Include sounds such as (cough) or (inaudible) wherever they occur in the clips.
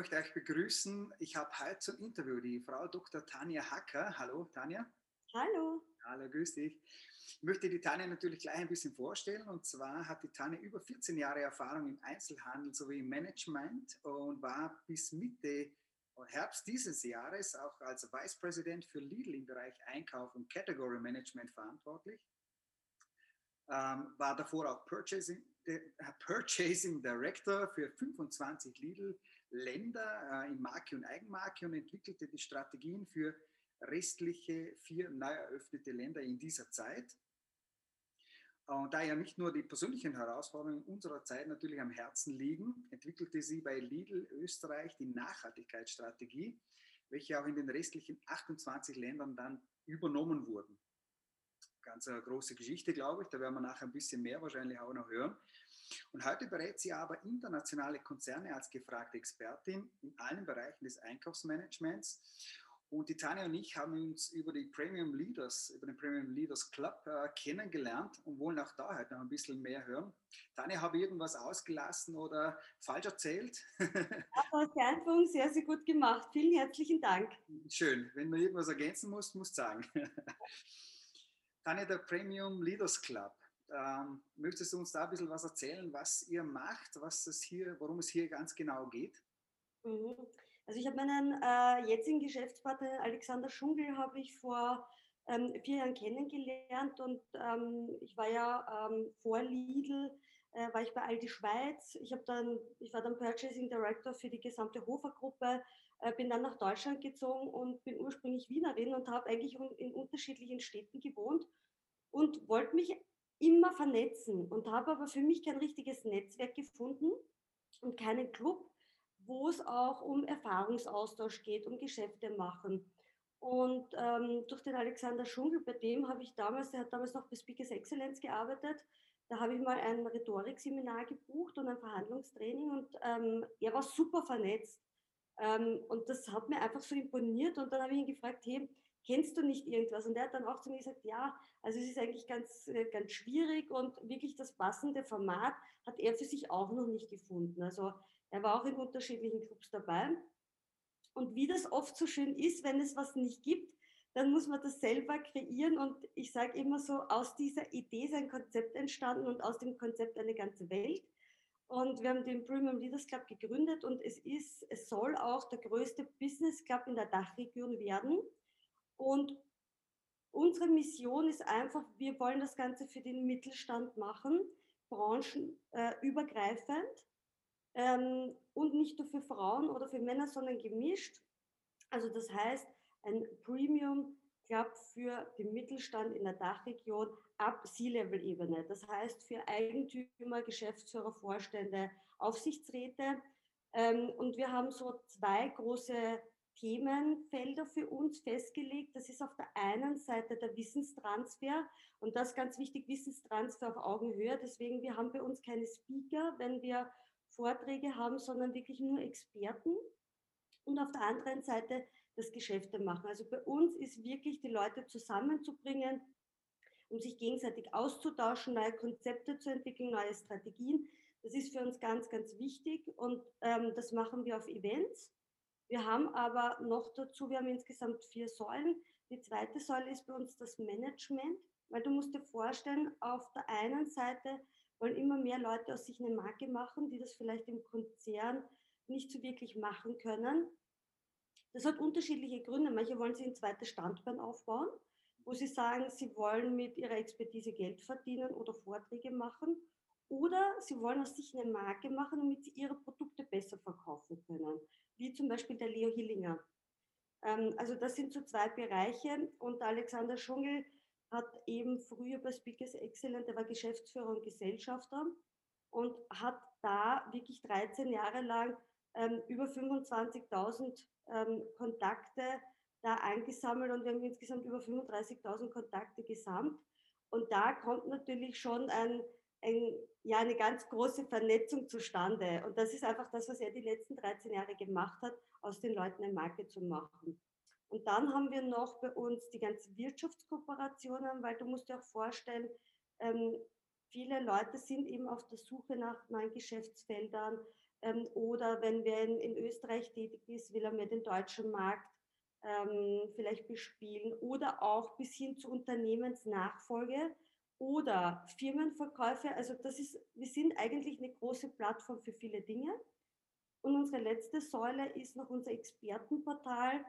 möchte euch begrüßen. Ich habe heute zum Interview die Frau Dr. Tanja Hacker. Hallo, Tanja. Hallo. Hallo, grüß dich. Ich möchte die Tanja natürlich gleich ein bisschen vorstellen. Und zwar hat die Tanja über 14 Jahre Erfahrung im Einzelhandel sowie im Management und war bis Mitte Herbst dieses Jahres auch als Vice President für Lidl im Bereich Einkauf und Category Management verantwortlich. Ähm, war davor auch Purchasing, äh, Purchasing Director für 25 Lidl-Länder äh, in Marke und Eigenmarke und entwickelte die Strategien für restliche vier neu eröffnete Länder in dieser Zeit. Und da ja nicht nur die persönlichen Herausforderungen unserer Zeit natürlich am Herzen liegen, entwickelte sie bei Lidl Österreich die Nachhaltigkeitsstrategie, welche auch in den restlichen 28 Ländern dann übernommen wurden. Ganz eine große Geschichte, glaube ich. Da werden wir nachher ein bisschen mehr wahrscheinlich auch noch hören. Und heute berät sie aber internationale Konzerne als gefragte Expertin in allen Bereichen des Einkaufsmanagements und die Tanja und ich haben uns über die Premium Leaders, über den Premium Leaders Club äh, kennengelernt und wollen auch da heute noch ein bisschen mehr hören. Tanja, habe ich irgendwas ausgelassen oder falsch erzählt? (laughs) Aber Einführung sehr, sehr gut gemacht. Vielen herzlichen Dank. Schön. Wenn du irgendwas ergänzen musst, musst du sagen. (laughs) Tanja, der Premium Leaders Club. Ähm, möchtest du uns da ein bisschen was erzählen, was ihr macht, was es hier, worum es hier ganz genau geht? Mhm. Also ich habe meinen äh, jetzigen Geschäftspartner Alexander Schungel habe ich vor ähm, vier Jahren kennengelernt und ähm, ich war ja ähm, vor Lidl, äh, war ich bei Aldi Schweiz. Ich habe dann, ich war dann Purchasing Director für die gesamte Hofer-Gruppe, äh, bin dann nach Deutschland gezogen und bin ursprünglich Wienerin und habe eigentlich in unterschiedlichen Städten gewohnt und wollte mich immer vernetzen und habe aber für mich kein richtiges Netzwerk gefunden und keinen Club wo es auch um Erfahrungsaustausch geht, um Geschäfte machen. Und ähm, durch den Alexander Schungel, bei dem habe ich damals, der hat damals noch bei Speakers Excellence gearbeitet, da habe ich mal ein Rhetorikseminar gebucht und ein Verhandlungstraining und ähm, er war super vernetzt. Ähm, und das hat mir einfach so imponiert und dann habe ich ihn gefragt, hey, kennst du nicht irgendwas? Und er hat dann auch zu mir gesagt, ja, also es ist eigentlich ganz, äh, ganz schwierig und wirklich das passende Format hat er für sich auch noch nicht gefunden. Also er war auch in unterschiedlichen Clubs dabei. Und wie das oft so schön ist, wenn es was nicht gibt, dann muss man das selber kreieren. Und ich sage immer so, aus dieser Idee ist ein Konzept entstanden und aus dem Konzept eine ganze Welt. Und wir haben den Premium Leaders Club gegründet und es ist, es soll auch der größte Business Club in der Dachregion werden. Und unsere Mission ist einfach, wir wollen das Ganze für den Mittelstand machen, branchenübergreifend ähm, und nicht nur für Frauen oder für Männer, sondern gemischt. Also das heißt, ein Premium Club für den Mittelstand in der Dachregion ab C-Level-Ebene. Das heißt für Eigentümer, Geschäftsführer, Vorstände, Aufsichtsräte. Ähm, und wir haben so zwei große Themenfelder für uns festgelegt. Das ist auf der einen Seite der Wissenstransfer und das ganz wichtig, Wissenstransfer auf Augenhöhe. Deswegen, wir haben bei uns keine Speaker, wenn wir Vorträge haben, sondern wirklich nur Experten und auf der anderen Seite das Geschäfte machen. Also bei uns ist wirklich die Leute zusammenzubringen, um sich gegenseitig auszutauschen, neue Konzepte zu entwickeln, neue Strategien. Das ist für uns ganz, ganz wichtig und ähm, das machen wir auf Events. Wir haben aber noch dazu, wir haben insgesamt vier Säulen. Die zweite Säule ist bei uns das Management, weil du musst dir vorstellen, auf der einen Seite wollen immer mehr Leute aus sich eine Marke machen, die das vielleicht im Konzern nicht so wirklich machen können. Das hat unterschiedliche Gründe. Manche wollen sich ein zweites Standbein aufbauen, wo sie sagen, sie wollen mit ihrer Expertise Geld verdienen oder Vorträge machen. Oder sie wollen aus sich eine Marke machen, damit sie ihre Produkte besser verkaufen können, wie zum Beispiel der Leo Hillinger. Ähm, also das sind so zwei Bereiche und Alexander Schungel hat eben früher bei Speakers Excellent, er war Geschäftsführer und Gesellschafter und hat da wirklich 13 Jahre lang ähm, über 25.000 ähm, Kontakte da eingesammelt und wir haben insgesamt über 35.000 Kontakte gesamt. Und da kommt natürlich schon ein, ein, ja, eine ganz große Vernetzung zustande. Und das ist einfach das, was er die letzten 13 Jahre gemacht hat, aus den Leuten eine Marke zu machen. Und dann haben wir noch bei uns die ganzen Wirtschaftskooperationen, weil du musst dir auch vorstellen, ähm, viele Leute sind eben auf der Suche nach neuen Geschäftsfeldern, Ähm, oder wenn wer in, in, Österreich tätig ist, will er mehr den deutschen Markt ähm, vielleicht bespielen. Oder auch bis hin zu Unternehmensnachfolge oder Firmenverkäufe. Also das ist, wir sind eigentlich eine große Plattform für viele Dinge. Und unsere letzte Säule ist noch unser Expertenportal,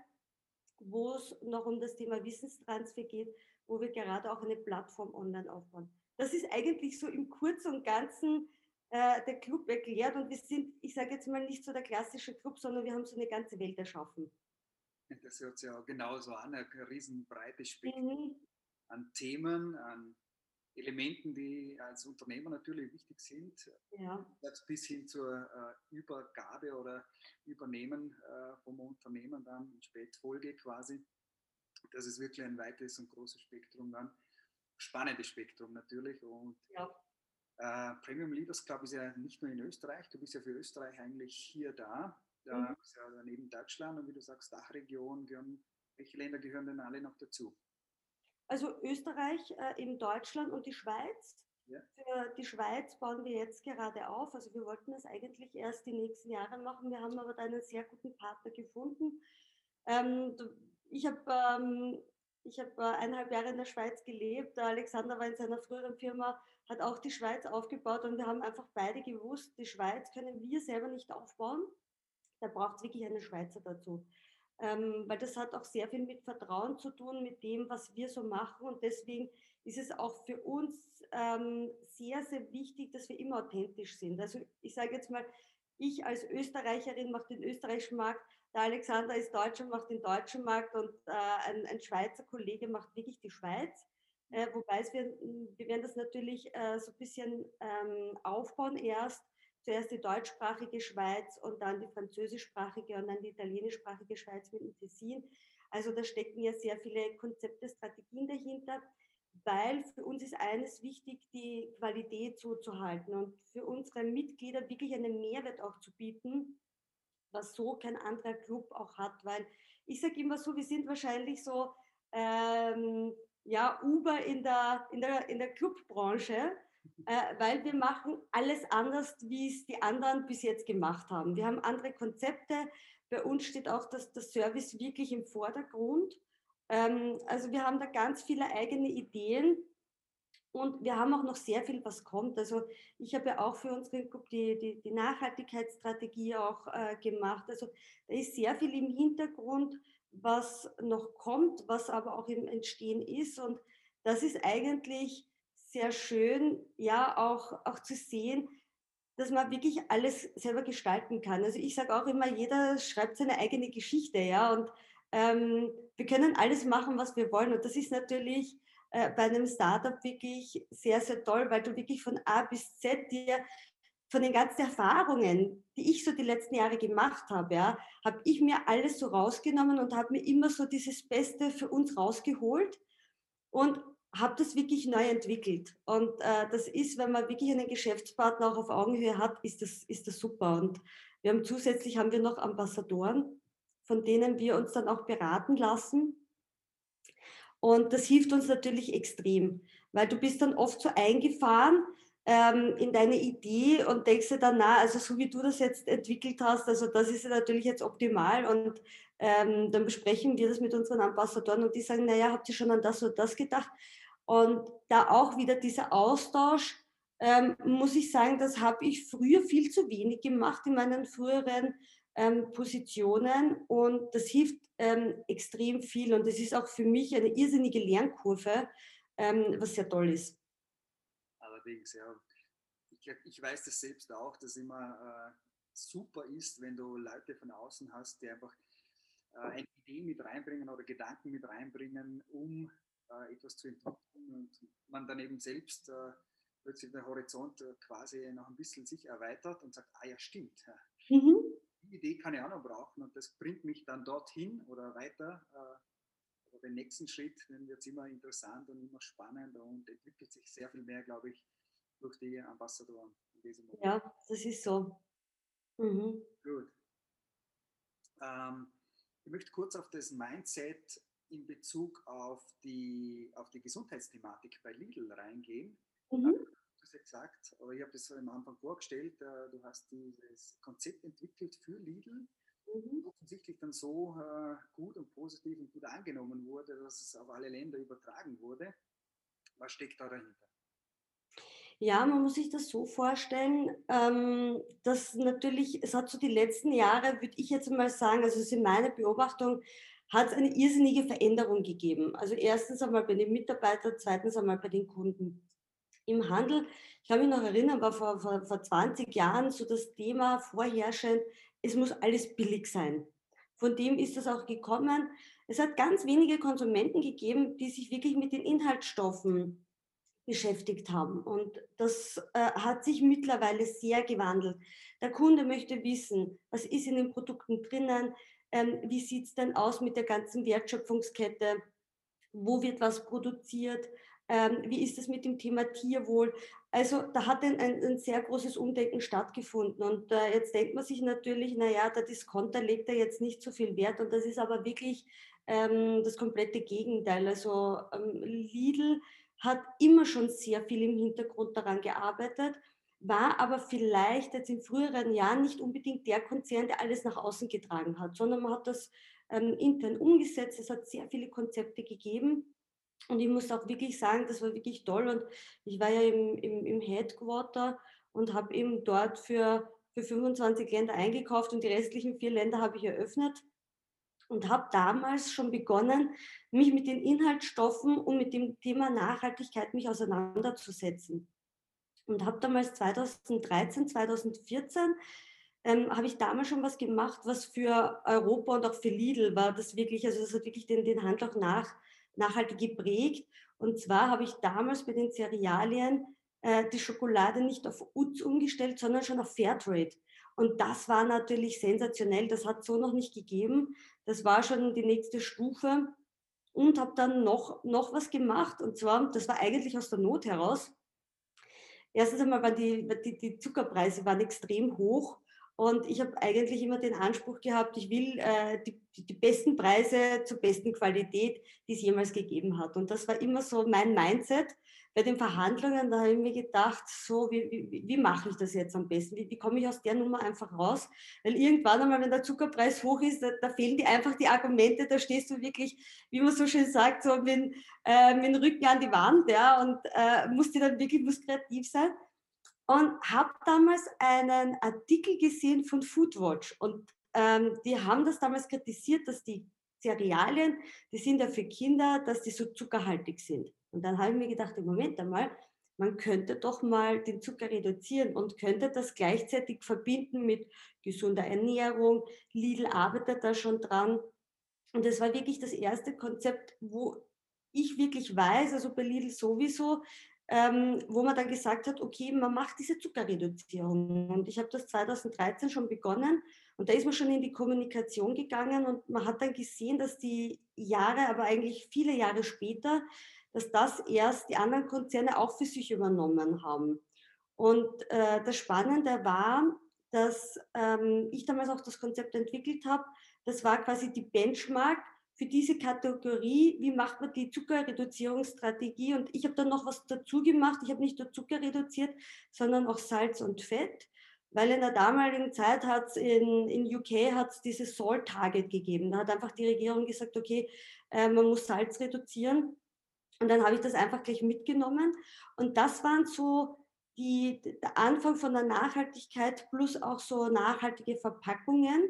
wo es noch um das Thema Wissenstransfer geht, wo wir gerade auch eine Plattform online aufbauen. Das ist eigentlich so im Kurzen und Ganzen äh, der Club erklärt und wir sind, ich sage jetzt mal, nicht so der klassische Club, sondern wir haben so eine ganze Welt erschaffen. Das hört sich ja genauso an, ein riesenbreites Spektrum mhm. an Themen, an Elementen, die als Unternehmer natürlich wichtig sind, ja. bis hin zur äh, Übergabe oder Übernehmen äh, vom Unternehmen dann in Spätfolge quasi. Das ist wirklich ein weites und großes Spektrum dann. Spannendes Spektrum natürlich. Und ja. äh, Premium Leaders Club ist ja nicht nur in Österreich, du bist ja für Österreich eigentlich hier da. Da mhm. ist ja neben Deutschland und wie du sagst, Dachregion, gehören, welche Länder gehören denn alle noch dazu? Also Österreich, äh, in Deutschland und die Schweiz. Ja. Für die Schweiz bauen wir jetzt gerade auf. Also wir wollten das eigentlich erst die nächsten Jahre machen. Wir haben aber da einen sehr guten Partner gefunden. Ähm, ich habe ähm, ich äh, eineinhalb Jahre in der Schweiz gelebt. Der Alexander war in seiner früheren Firma, hat auch die Schweiz aufgebaut und wir haben einfach beide gewusst, die Schweiz können wir selber nicht aufbauen. Da braucht es wirklich einen Schweizer dazu ähm, weil das hat auch sehr viel mit Vertrauen zu tun, mit dem, was wir so machen. Und deswegen ist es auch für uns ähm, sehr, sehr wichtig, dass wir immer authentisch sind. Also ich sage jetzt mal, ich als Österreicherin mache den österreichischen Markt, der Alexander ist Deutscher, macht den deutschen Markt und äh, ein, ein, Schweizer Kollege macht wirklich die Schweiz. Äh, wobei wir, wir werden das natürlich äh, so ein bisschen ähm, aufbauen erst zuerst die deutschsprachige Schweiz und dann die französischsprachige und dann die italienischsprachige Schweiz mit dem Tessin. Also da stecken ja sehr viele Konzepte, Strategien dahinter, weil für uns ist eines wichtig, die Qualität so zu halten und für unsere Mitglieder wirklich einen Mehrwert auch zu bieten, was so kein anderer Club auch hat, weil ich sage immer so, wir sind wahrscheinlich so ähm, ja, Uber in der, in der, in der Clubbranche, äh, weil wir machen alles anders, wie es die anderen bis jetzt gemacht haben. Wir haben andere Konzepte. Bei uns steht auch das, das Service wirklich im Vordergrund. Ähm, also wir haben da ganz viele eigene Ideen und wir haben auch noch sehr viel, was kommt. Also ich habe ja auch für unsere Gruppe die, die, die Nachhaltigkeitsstrategie auch äh, gemacht. Also da ist sehr viel im Hintergrund, was noch kommt, was aber auch im Entstehen ist. Und das ist eigentlich sehr schön, ja, auch, auch zu sehen, dass man wirklich alles selber gestalten kann. Also ich sage auch immer, jeder schreibt seine eigene Geschichte, ja, und ähm, wir können alles machen, was wir wollen. Und das ist natürlich äh, bei einem Startup wirklich sehr, sehr toll, weil du wirklich von A bis Z dir von den ganzen Erfahrungen, die ich so die letzten Jahre gemacht habe, ja, habe ich mir alles so rausgenommen und habe mir immer so dieses Beste für uns rausgeholt. Und habe das wirklich neu entwickelt. Und äh, das ist, wenn man wirklich einen Geschäftspartner auch auf Augenhöhe hat, ist das, ist das super. Und wir haben zusätzlich haben wir noch Ambassadoren, von denen wir uns dann auch beraten lassen. Und das hilft uns natürlich extrem, weil du bist dann oft so eingefahren ähm, in deine Idee und denkst dir dann, na, also so wie du das jetzt entwickelt hast, also das ist natürlich jetzt optimal und ähm, dann besprechen wir das mit unseren Ambassadoren und die sagen, naja, habt ihr schon an das oder das gedacht? Und da auch wieder dieser Austausch, ähm, muss ich sagen, das habe ich früher viel zu wenig gemacht in meinen früheren ähm, Positionen und das hilft ähm, extrem viel und das ist auch für mich eine irrsinnige Lernkurve, ähm, was sehr toll ist. Allerdings, ja. Ich, ich weiß das selbst auch, dass immer äh, super ist, wenn du Leute von außen hast, die einfach äh, eine Idee mit reinbringen oder Gedanken mit reinbringen, um äh, etwas zu entwickeln und man dann eben selbst äh, plötzlich der Horizont äh, quasi noch ein bisschen sich erweitert und sagt, ah ja, stimmt. Mhm. Die Idee kann ich auch noch brauchen und das bringt mich dann dorthin oder weiter. Äh, den nächsten Schritt, dann wird es immer interessant und immer spannend und entwickelt sich sehr viel mehr, glaube ich, durch die Ambassadoren in diesem Moment. Ja, das ist so. Mhm. Gut. Ähm, ich möchte kurz auf das Mindset in Bezug auf die, auf die Gesundheitsthematik bei Lidl reingehen. Mhm. Du hast ja gesagt, aber ich habe das am Anfang vorgestellt, äh, du hast dieses Konzept entwickelt für Lidl, mhm. offensichtlich dann so äh, gut und positiv und gut angenommen wurde, dass es auf alle Länder übertragen wurde. Was steckt da dahinter? Ja, man muss sich das so vorstellen, ähm, dass natürlich, es hat so die letzten Jahre, würde ich jetzt mal sagen, also es ist in meiner Beobachtung, hat es eine irrsinnige Veränderung gegeben. Also erstens einmal bei den Mitarbeitern, zweitens einmal bei den Kunden. Im Handel, ich kann mich noch erinnern, war vor, vor, vor 20 Jahren so das Thema vorherrschend, es muss alles billig sein. Von dem ist das auch gekommen. Es hat ganz wenige Konsumenten gegeben, die sich wirklich mit den Inhaltsstoffen beschäftigt haben. Und das äh, hat sich mittlerweile sehr gewandelt. Der Kunde möchte wissen, was ist in den Produkten drinnen, ähm, wie sieht es denn aus mit der ganzen Wertschöpfungskette, wo wird was produziert, ähm, wie ist es mit dem Thema Tierwohl. Also da hat ein, ein, ein sehr großes Umdenken stattgefunden. Und äh, jetzt denkt man sich natürlich, naja, der Discounter legt da jetzt nicht so viel Wert. Und das ist aber wirklich ähm, das komplette Gegenteil. Also ähm, Lidl hat immer schon sehr viel im Hintergrund daran gearbeitet, war aber vielleicht jetzt in früheren Jahren nicht unbedingt der Konzern, der alles nach außen getragen hat, sondern man hat das ähm, intern umgesetzt. Es hat sehr viele Konzepte gegeben. Und ich muss auch wirklich sagen, das war wirklich toll. Und ich war ja im, im, im Headquarter und habe eben dort für, für 25 Länder eingekauft und die restlichen vier Länder habe ich eröffnet und habe damals schon begonnen, mich mit den Inhaltsstoffen und mit dem Thema Nachhaltigkeit mich auseinanderzusetzen. Und habe damals 2013, 2014 ähm, habe ich damals schon was gemacht, was für Europa und auch für Lidl war das wirklich, also das hat wirklich den, den Handel auch nach, nachhaltig geprägt. Und zwar habe ich damals bei den Cerealien äh, die Schokolade nicht auf UTZ umgestellt, sondern schon auf Fairtrade. Und das war natürlich sensationell. Das hat so noch nicht gegeben. Das war schon die nächste Stufe. Und habe dann noch, noch was gemacht. Und zwar, das war eigentlich aus der Not heraus. Erstens einmal waren die, die, die Zuckerpreise waren extrem hoch. Und ich habe eigentlich immer den Anspruch gehabt, ich will äh, die, die, besten Preise zur besten Qualität, die es jemals gegeben hat. Und das war immer so mein Mindset bei den Verhandlungen, da habe ich mir gedacht, so, wie, wie, wie mache ich das jetzt am besten? Wie, wie komme ich aus der Nummer einfach raus? Weil irgendwann einmal, wenn der Zuckerpreis hoch ist, da, da fehlen dir einfach die Argumente, da stehst du wirklich, wie man so schön sagt, so mit, äh, mit dem Rücken an die Wand, ja, und äh, musst dann wirklich musst kreativ sein. Und habe damals einen Artikel gesehen von Foodwatch und ähm, die haben das damals kritisiert, dass die Cerealien, die sind ja für Kinder, dass die so zuckerhaltig sind. Und dann habe ich mir gedacht, Moment einmal, man könnte doch mal den Zucker reduzieren und könnte das gleichzeitig verbinden mit gesunder Ernährung. Lidl arbeitet da schon dran. Und das war wirklich das erste Konzept, wo ich wirklich weiß, also bei Lidl sowieso, ähm, wo man dann gesagt hat, okay, man macht diese Zuckerreduzierung. Und ich habe das 2013 schon begonnen und da ist man schon in die Kommunikation gegangen und man hat dann gesehen, dass die Jahre, aber eigentlich viele Jahre später, dass das erst die anderen Konzerne auch für sich übernommen haben. Und äh, das Spannende war, dass ähm, ich damals auch das Konzept entwickelt habe. Das war quasi die Benchmark für diese Kategorie, wie macht man die Zuckerreduzierungsstrategie. Und ich habe dann noch was dazu gemacht. Ich habe nicht nur Zucker reduziert, sondern auch Salz und Fett. Weil in der damaligen Zeit hat es in, in UK hat's dieses Salt Target gegeben. Da hat einfach die Regierung gesagt, okay, äh, man muss Salz reduzieren. Und dann habe ich das einfach gleich mitgenommen. Und das waren so die, der Anfang von der Nachhaltigkeit plus auch so nachhaltige Verpackungen.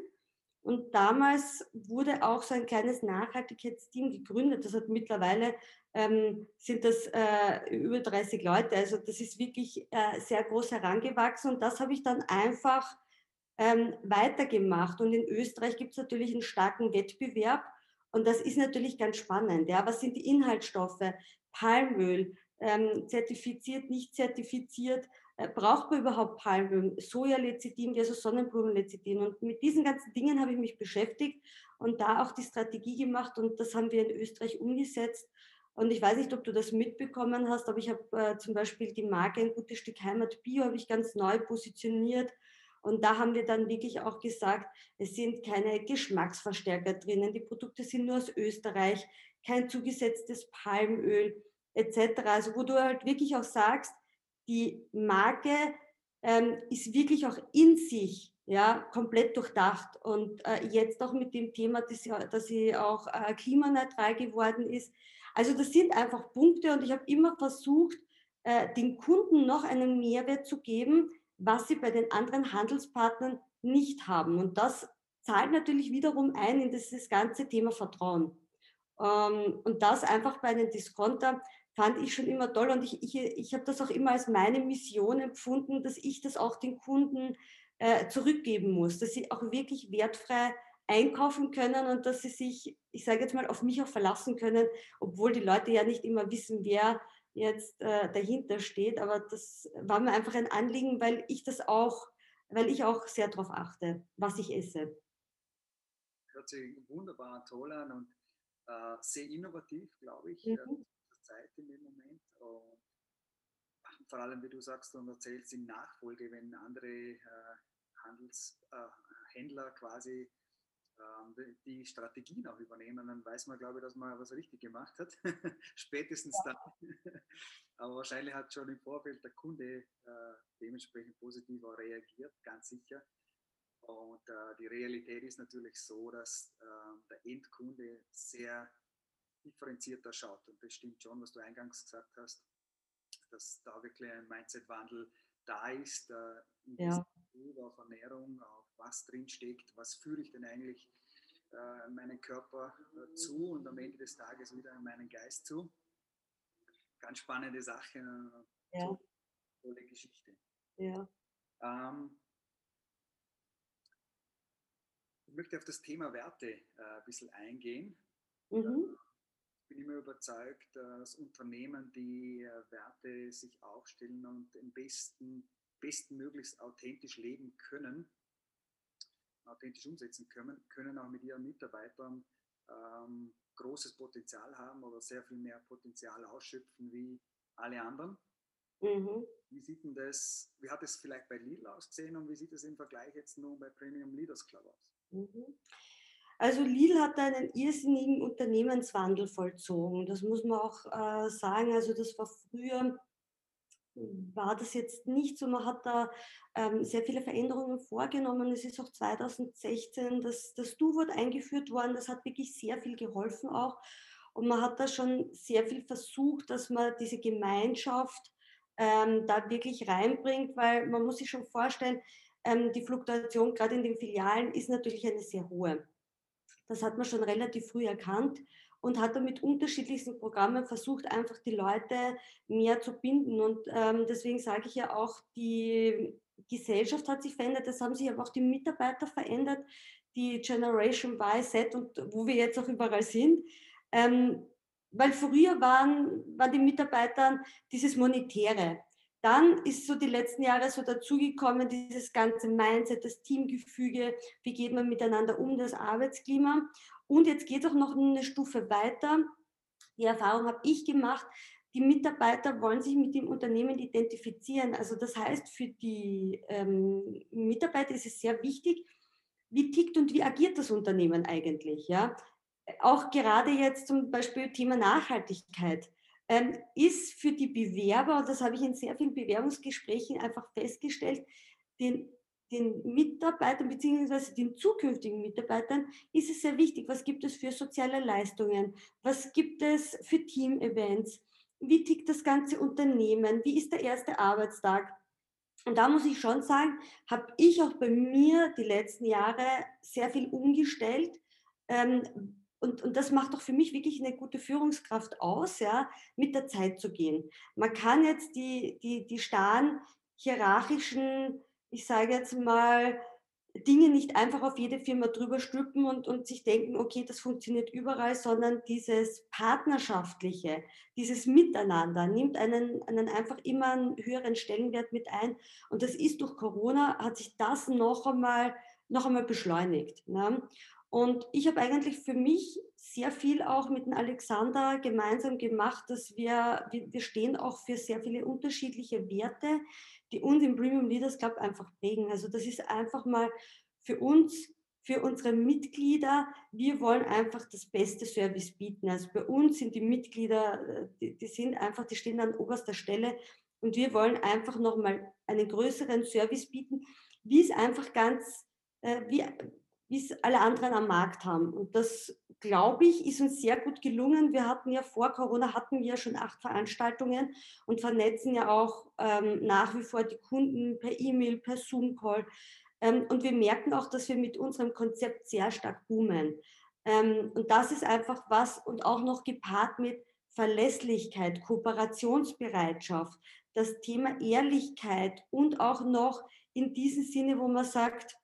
Und damals wurde auch so ein kleines Nachhaltigkeitsteam gegründet. Das hat mittlerweile ähm, sind das äh, über 30 Leute. Also das ist wirklich äh, sehr groß herangewachsen. Und das habe ich dann einfach ähm, weitergemacht. Und in Österreich gibt es natürlich einen starken Wettbewerb. Und das ist natürlich ganz spannend. Ja. Was sind die Inhaltsstoffe? Palmöl, ähm, zertifiziert, nicht zertifiziert. Äh, braucht man überhaupt Palmöl? Sojalecithin versus Sonnenblumenlecithin. Und mit diesen ganzen Dingen habe ich mich beschäftigt und da auch die Strategie gemacht. Und das haben wir in Österreich umgesetzt. Und ich weiß nicht, ob du das mitbekommen hast, aber ich habe äh, zum Beispiel die Marke Ein gutes Stück Heimat Bio habe ich ganz neu positioniert und da haben wir dann wirklich auch gesagt, es sind keine Geschmacksverstärker drinnen, die Produkte sind nur aus Österreich, kein zugesetztes Palmöl etc. Also wo du halt wirklich auch sagst, die Marke ähm, ist wirklich auch in sich ja, komplett durchdacht. Und äh, jetzt auch mit dem Thema, dass, dass sie auch äh, klimaneutral geworden ist. Also das sind einfach Punkte und ich habe immer versucht, äh, den Kunden noch einen Mehrwert zu geben, was sie bei den anderen Handelspartnern nicht haben. Und das zahlt natürlich wiederum ein in dieses ganze Thema Vertrauen. Ähm, und das einfach bei einem Discounter fand ich schon immer toll und ich, ich, ich habe das auch immer als meine Mission empfunden, dass ich das auch den Kunden äh, zurückgeben muss, dass sie auch wirklich wertfrei einkaufen können und dass sie sich, ich sage jetzt mal, auf mich auch verlassen können, obwohl die Leute ja nicht immer wissen, wer jetzt äh, dahinter steht. Aber das war mir einfach ein Anliegen, weil ich das auch, weil ich auch sehr darauf achte, was ich esse. Hört sich wunderbar toll an und äh, sehr innovativ, glaube ich, äh, mhm. äh, Zeit in dem Moment. Und vor allem, wie du sagst und erzählst, in Nachfolge, wenn andere äh, Handelshändler äh, quasi ähm, die Strategien auch übernehmen, dann weiß man, glaube ich, dass man was richtig gemacht hat. (laughs) Spätestens ja. dann. Aber wahrscheinlich hat schon im Vorfeld der Kunde äh, dementsprechend positiv reagiert, ganz sicher. Und äh, die Realität ist natürlich so, dass äh, der Endkunde sehr differenzierter schaut. Und das stimmt schon, was du eingangs gesagt hast, dass da wirklich ein Mindset-Wandel da ist, äh, in ja. auf Ernährung, auf was drinsteckt, was führe ich denn eigentlich äh, meinen Körper äh, zu und am Ende des Tages wieder in meinen Geist zu. Ganz spannende Sache, äh, ja. tolle Geschichte. Ja. Ähm, ich möchte auf das Thema Werte äh, ein bisschen eingehen. Mhm. Ich bin immer überzeugt, dass Unternehmen, die äh, Werte sich aufstellen und im besten, bestmöglichst authentisch leben können, authentisch umsetzen können, können auch mit ihren Mitarbeitern ähm, großes Potenzial haben oder sehr viel mehr Potenzial ausschöpfen wie alle anderen. Mhm. Wie sieht denn das, wie hat es vielleicht bei Lidl ausgesehen und wie sieht es im Vergleich jetzt nun bei Premium Leaders Club aus? Mhm. Also Lidl hat einen irrsinnigen Unternehmenswandel vollzogen. Das muss man auch äh, sagen. Also das war früher, war das jetzt nicht so. Man hat da ähm, sehr viele Veränderungen vorgenommen. Es ist auch 2016 das, das Du-Wort eingeführt worden. Das hat wirklich sehr viel geholfen auch. Und man hat da schon sehr viel versucht, dass man diese Gemeinschaft ähm, da wirklich reinbringt, weil man muss sich schon vorstellen, ähm, die Fluktuation gerade in den Filialen ist natürlich eine sehr hohe. Das hat man schon relativ früh erkannt und hat dann mit unterschiedlichsten Programmen versucht, einfach die Leute mehr zu binden. Und ähm, deswegen sage ich ja auch, die Gesellschaft hat sich verändert, das haben sich aber auch die Mitarbeiter verändert, die Generation Y, Z und wo wir jetzt auch überall sind. Ähm, weil früher waren, waren die Mitarbeiter dieses Monetäre. Dann ist so die letzten Jahre so dazugekommen, dieses ganze Mindset, das Teamgefüge, wie geht man miteinander um, das Arbeitsklima. Und jetzt geht es auch noch eine Stufe weiter. Die Erfahrung habe ich gemacht, die Mitarbeiter wollen sich mit dem Unternehmen identifizieren. Also das heißt, für die ähm, Mitarbeiter ist es sehr wichtig, wie tickt und wie agiert das Unternehmen eigentlich. Ja? Auch gerade jetzt zum Beispiel Thema Nachhaltigkeit ist für die Bewerber, und das habe ich in sehr vielen Bewerbungsgesprächen einfach festgestellt, den, den Mitarbeitern bzw. den zukünftigen Mitarbeitern ist es sehr wichtig, was gibt es für soziale Leistungen, was gibt es für Team-Events, wie tickt das ganze Unternehmen, wie ist der erste Arbeitstag. Und da muss ich schon sagen, habe ich auch bei mir die letzten Jahre sehr viel umgestellt, ähm, und, und das macht doch für mich wirklich eine gute Führungskraft aus, ja, mit der Zeit zu gehen. Man kann jetzt die, die, die starren hierarchischen, ich sage jetzt mal, Dinge nicht einfach auf jede Firma drüber stülpen und, und sich denken, okay, das funktioniert überall, sondern dieses Partnerschaftliche, dieses Miteinander nimmt einen, einen einfach immer einen höheren Stellenwert mit ein. Und das ist durch Corona, hat sich das noch einmal, noch einmal beschleunigt. Ne? Und ich habe eigentlich für mich sehr viel auch mit dem Alexander gemeinsam gemacht, dass wir, wir stehen auch für sehr viele unterschiedliche Werte, die uns im Premium Leaders Club einfach prägen. Also das ist einfach mal für uns, für unsere Mitglieder, wir wollen einfach das beste Service bieten. Also bei uns sind die Mitglieder, die, die sind einfach, die stehen an oberster Stelle und wir wollen einfach nochmal einen größeren Service bieten, wie es einfach ganz, äh, wie, es alle anderen am Markt haben. Und das, glaube ich, ist uns sehr gut gelungen. Wir hatten ja vor Corona hatten wir schon acht Veranstaltungen und vernetzen ja auch ähm, nach wie vor die Kunden per E-Mail, per Zoom-Call. Ähm, und wir merken auch, dass wir mit unserem Konzept sehr stark boomen. Ähm, und das ist einfach was und auch noch gepaart mit Verlässlichkeit, Kooperationsbereitschaft, das Thema Ehrlichkeit und auch noch in diesem Sinne, wo man sagt,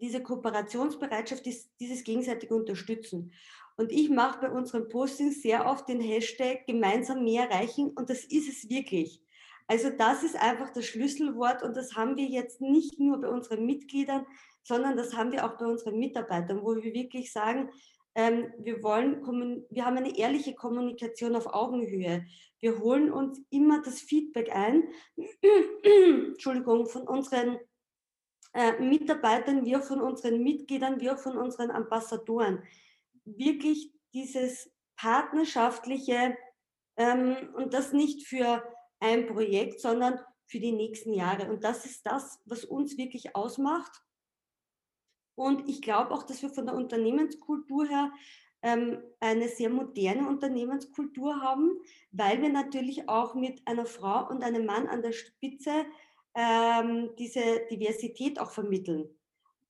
diese Kooperationsbereitschaft ist dieses gegenseitige Unterstützen. Und ich mache bei unseren Postings sehr oft den Hashtag gemeinsam mehr erreichen und das ist es wirklich. Also das ist einfach das Schlüsselwort und das haben wir jetzt nicht nur bei unseren Mitgliedern, sondern das haben wir auch bei unseren Mitarbeitern, wo wir wirklich sagen, ähm, wir wollen, wir haben eine ehrliche Kommunikation auf Augenhöhe. Wir holen uns immer das Feedback ein, (clears throat) Entschuldigung, von unseren äh, Mitarbeitern, wie auch von unseren Mitgliedern, wie auch von unseren Ambassadoren. Wirklich dieses partnerschaftliche ähm, und das nicht für ein Projekt, sondern für die nächsten Jahre. Und das ist das, was uns wirklich ausmacht. Und ich glaube auch, dass wir von der Unternehmenskultur her ähm, eine sehr moderne Unternehmenskultur haben, weil wir natürlich auch mit einer Frau und einem Mann an der Spitze ähm, diese Diversität auch vermitteln.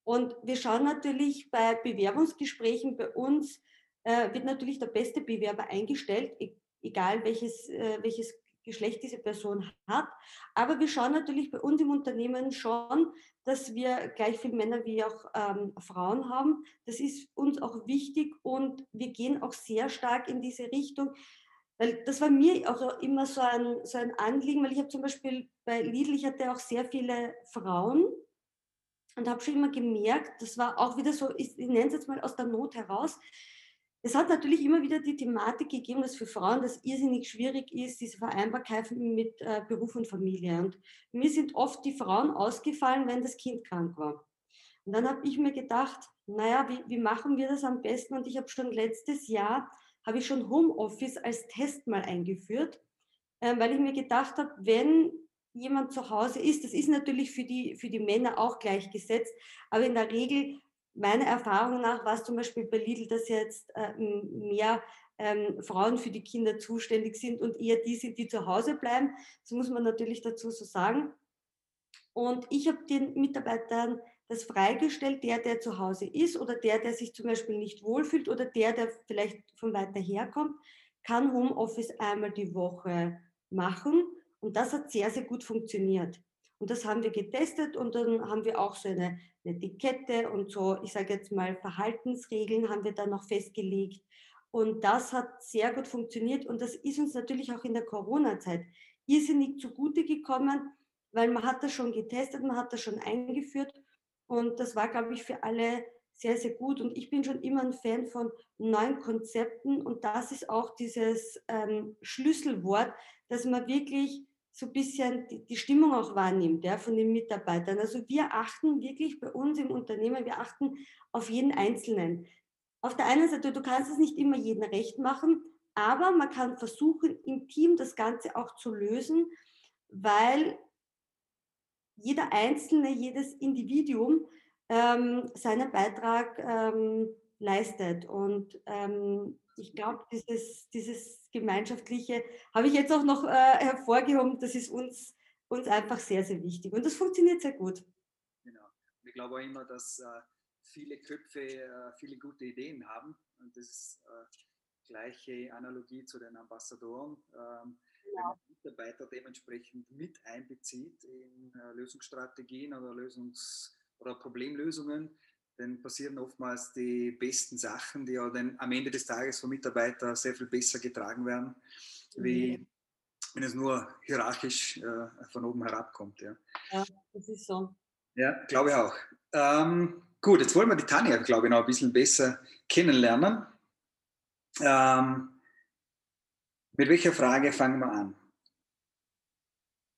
Und wir schauen natürlich bei Bewerbungsgesprächen bei uns, äh, wird natürlich der beste Bewerber eingestellt, e-, egal welches, äh, welches Geschlecht diese Person hat. Aber wir schauen natürlich bei uns im Unternehmen schon, dass wir gleich viele Männer wie auch ähm, Frauen haben. Das ist uns auch wichtig und wir gehen auch sehr stark in diese Richtung. Weil das war mir auch immer so ein, so ein Anliegen, weil ich habe zum Beispiel bei Lidl, ich hatte auch sehr viele Frauen und habe schon immer gemerkt, das war auch wieder so, ich, ich nenne es jetzt mal aus der Not heraus, es hat natürlich immer wieder die Thematik gegeben, dass für Frauen das irrsinnig schwierig ist, diese Vereinbarkeit mit äh, Beruf und Familie. Und mir sind oft die Frauen ausgefallen, wenn das Kind krank war. Und dann habe ich mir gedacht, naja, wie, wie machen wir das am besten? Und ich habe schon letztes Jahr, habe ich schon Homeoffice als Test mal eingeführt, äh, weil ich mir gedacht habe, wenn jemand zu Hause ist, das ist natürlich für die, für die Männer auch gleichgesetzt, aber in der Regel meiner Erfahrung nach war es zum Beispiel bei Lidl, dass jetzt äh, mehr ähm, Frauen für die Kinder zuständig sind und eher die sind, die zu Hause bleiben. Das muss man natürlich dazu so sagen. Und ich habe den Mitarbeitern das freigestellt, der, der zu Hause ist oder der, der sich zum Beispiel nicht wohlfühlt oder der, der vielleicht von weiter her kommt, kann Homeoffice einmal die Woche machen. Und das hat sehr, sehr gut funktioniert. Und das haben wir getestet und dann haben wir auch so eine, Etikette und so, ich sage jetzt mal, Verhaltensregeln haben wir dann noch festgelegt. Und das hat sehr gut funktioniert und das ist uns natürlich auch in der Corona-Zeit irrsinnig zugute gekommen, weil man hat das schon getestet, man hat das schon eingeführt und das war, glaube ich, für alle sehr, sehr gut. Und ich bin schon immer ein Fan von neuen Konzepten und das ist auch dieses ähm, Schlüsselwort, dass man wirklich so ein bisschen die, die Stimmung auch wahrnimmt ja, von den Mitarbeitern. Also wir achten wirklich bei uns im Unternehmen, wir achten auf jeden Einzelnen. Auf der einen Seite, du kannst es nicht immer jedem recht machen, aber man kann versuchen, im Team das Ganze auch zu lösen, weil jeder Einzelne, jedes Individuum ähm, seinen Beitrag ähm, leistet. Und ähm, ich glaube, dieses, dieses Gemeinschaftliche habe ich jetzt auch noch äh, hervorgehoben. Das ist uns, uns einfach sehr, sehr wichtig. Und das funktioniert sehr gut. Genau. Ich glaube auch immer, dass äh, viele Köpfe äh, viele gute Ideen haben. Und das ist äh, gleiche Analogie zu den Ambassadoren. Ähm, wenn man Mitarbeiter dementsprechend mit einbezieht in äh, Lösungsstrategien oder Lösungs- oder Problemlösungen, dann passieren oftmals die besten Sachen, die ja dann am Ende des Tages vom Mitarbeiter sehr viel besser getragen werden, wie mhm. wenn es nur hierarchisch äh, von oben herabkommt. Ja. ja, das ist so. Ja, glaube ich auch. Ähm, gut, jetzt wollen wir die Tanja, glaube ich, noch ein bisschen besser kennenlernen. Ähm, mit welcher Frage fangen wir an?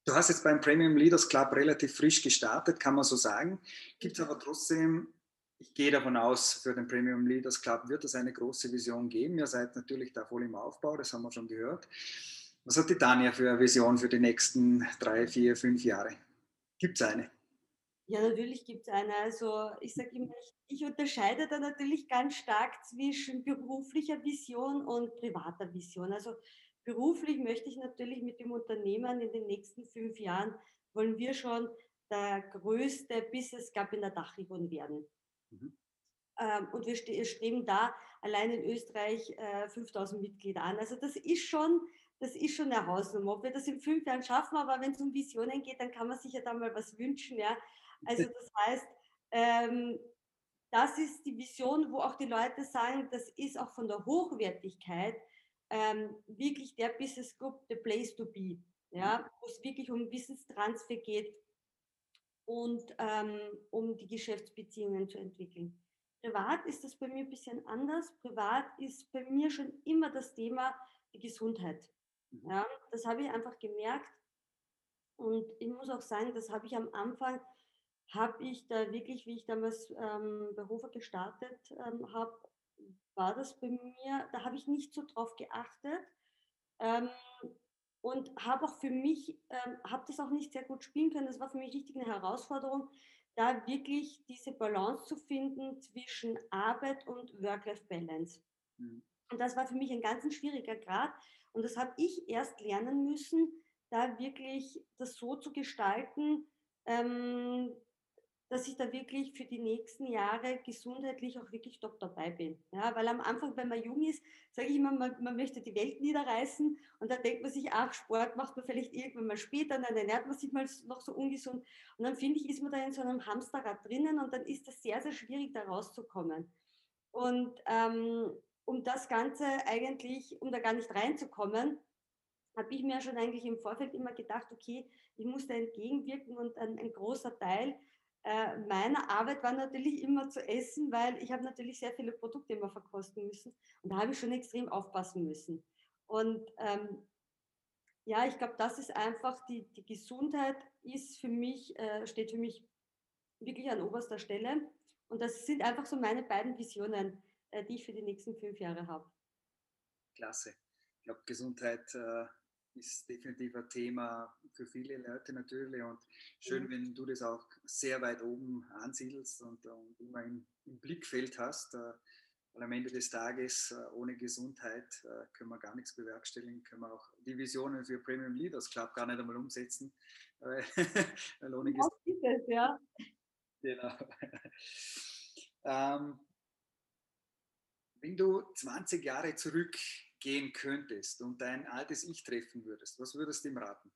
Du hast jetzt beim Premium Leaders Club relativ frisch gestartet, kann man so sagen. Gibt es aber trotzdem ich gehe davon aus, für den Premium Leaders Club wird es eine große Vision geben. Ihr seid natürlich da voll im Aufbau, das haben wir schon gehört. Was hat die Tanja für eine Vision für die nächsten drei, vier, fünf Jahre? Gibt es eine? Ja, natürlich gibt es eine. Also ich sage immer, ich, unterscheide da natürlich ganz stark zwischen beruflicher Vision und privater Vision. Also beruflich möchte ich natürlich mit dem Unternehmen in den nächsten fünf Jahren, wollen wir schon der größte Business Cup in der Dachregion werden. Mhm. Ähm, und wir streben da allein in Österreich äh, 5000 Mitglieder an. Also das ist schon das ist schon eine Hausnummer. Ob wir das in fünf Jahren schaffen, aber wenn es um Visionen geht, dann kann man sich ja da mal was wünschen. Ja? Also das heißt, ähm, das ist die Vision, wo auch die Leute sagen, das ist auch von der Hochwertigkeit ähm, wirklich der Business Group, the place to be. Ja? Wo es wirklich um Wissenstransfer geht und ähm, um die Geschäftsbeziehungen zu entwickeln. Privat ist das bei mir ein bisschen anders. Privat ist bei mir schon immer das Thema die Gesundheit. Mhm. Ja, das habe ich einfach gemerkt. Und ich muss auch sagen, das habe ich am Anfang, habe ich da wirklich, wie ich damals ähm, bei Hofer gestartet ähm, habe, war das bei mir, da habe ich nicht so drauf geachtet ähm, und habe auch für mich, ähm, habe das auch nicht sehr gut spielen können. Das war für mich richtig eine Herausforderung, da wirklich diese Balance zu finden zwischen Arbeit und Work-Life-Balance. Mhm. Und das war für mich ein ganz schwieriger Grad, und das habe ich erst lernen müssen, da wirklich das so zu gestalten, ähm, dass ich da wirklich für die nächsten Jahre gesundheitlich auch wirklich top dabei bin. Ja, weil am Anfang, wenn man jung ist, sage ich immer, man, man, möchte die Welt niederreißen und da denkt man sich, ach, Sport macht man vielleicht irgendwann mal später, dann ernährt man sich mal noch so ungesund und dann finde ich, ist man da in so einem Hamsterrad drinnen und dann ist das sehr, sehr schwierig, da rauszukommen. Und ähm, um das Ganze eigentlich, um da gar nicht reinzukommen, habe ich mir schon eigentlich im Vorfeld immer gedacht, okay, ich muss da entgegenwirken und ein, ein großer Teil äh, meiner Arbeit war natürlich immer zu essen, weil ich habe natürlich sehr viele Produkte immer verkosten müssen und da habe ich schon extrem aufpassen müssen. Und ähm, ja, ich glaube, das ist einfach, die, die Gesundheit ist für mich, äh, steht für mich wirklich an oberster Stelle. Und das sind einfach so meine beiden Visionen. Äh, die ich für die nächsten fünf Jahre habe. Klasse. Ich glaube, Gesundheit äh, ist definitiv ein Thema für viele Leute natürlich und schön, mhm. wenn du das auch sehr weit oben ansiedelst und, und immer im, im, Blickfeld hast. Äh, weil am Ende des Tages äh, ohne Gesundheit äh, können wir gar nichts bewerkstelligen, können wir auch die Visionen für Premium Leaders Club gar nicht einmal umsetzen. (laughs) weil ohne Gesundheit. Ja. Genau. (laughs) ähm, wenn du 20 Jahre zurückgehen könntest und dein altes Ich treffen würdest, was würdest du ihm raten?